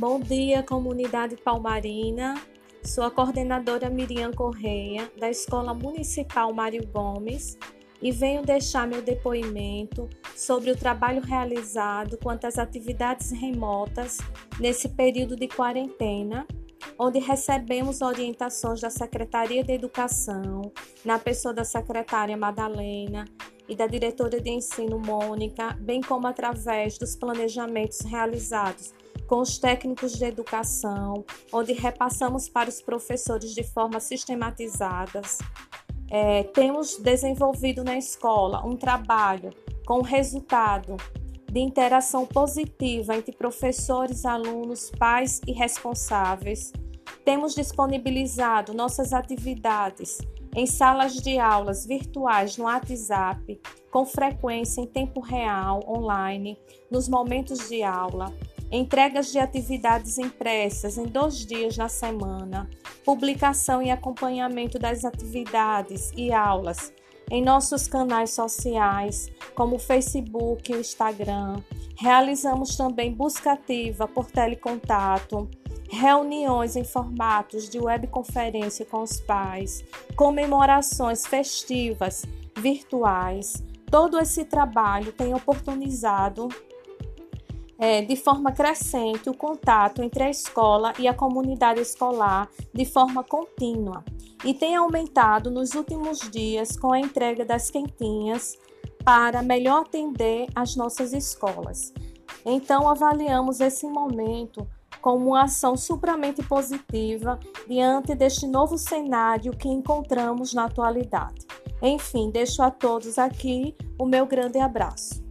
Bom dia, comunidade palmarina. Sou a coordenadora Miriam Correia, da Escola Municipal Mário Gomes, e venho deixar meu depoimento sobre o trabalho realizado quanto às atividades remotas nesse período de quarentena, onde recebemos orientações da Secretaria de Educação, na pessoa da secretária Madalena e da diretora de ensino Mônica, bem como através dos planejamentos realizados com os técnicos de educação, onde repassamos para os professores de forma sistematizada. É, temos desenvolvido na escola um trabalho com resultado de interação positiva entre professores, alunos, pais e responsáveis. Temos disponibilizado nossas atividades em salas de aulas virtuais no WhatsApp, com frequência em tempo real, online, nos momentos de aula entregas de atividades impressas em dois dias na semana, publicação e acompanhamento das atividades e aulas em nossos canais sociais, como o Facebook e o Instagram. Realizamos também busca ativa por telecontato, reuniões em formatos de webconferência com os pais, comemorações festivas virtuais. Todo esse trabalho tem oportunizado é, de forma crescente o contato entre a escola e a comunidade escolar de forma contínua e tem aumentado nos últimos dias com a entrega das quentinhas para melhor atender as nossas escolas. Então, avaliamos esse momento como uma ação supramente positiva diante deste novo cenário que encontramos na atualidade. Enfim, deixo a todos aqui o meu grande abraço.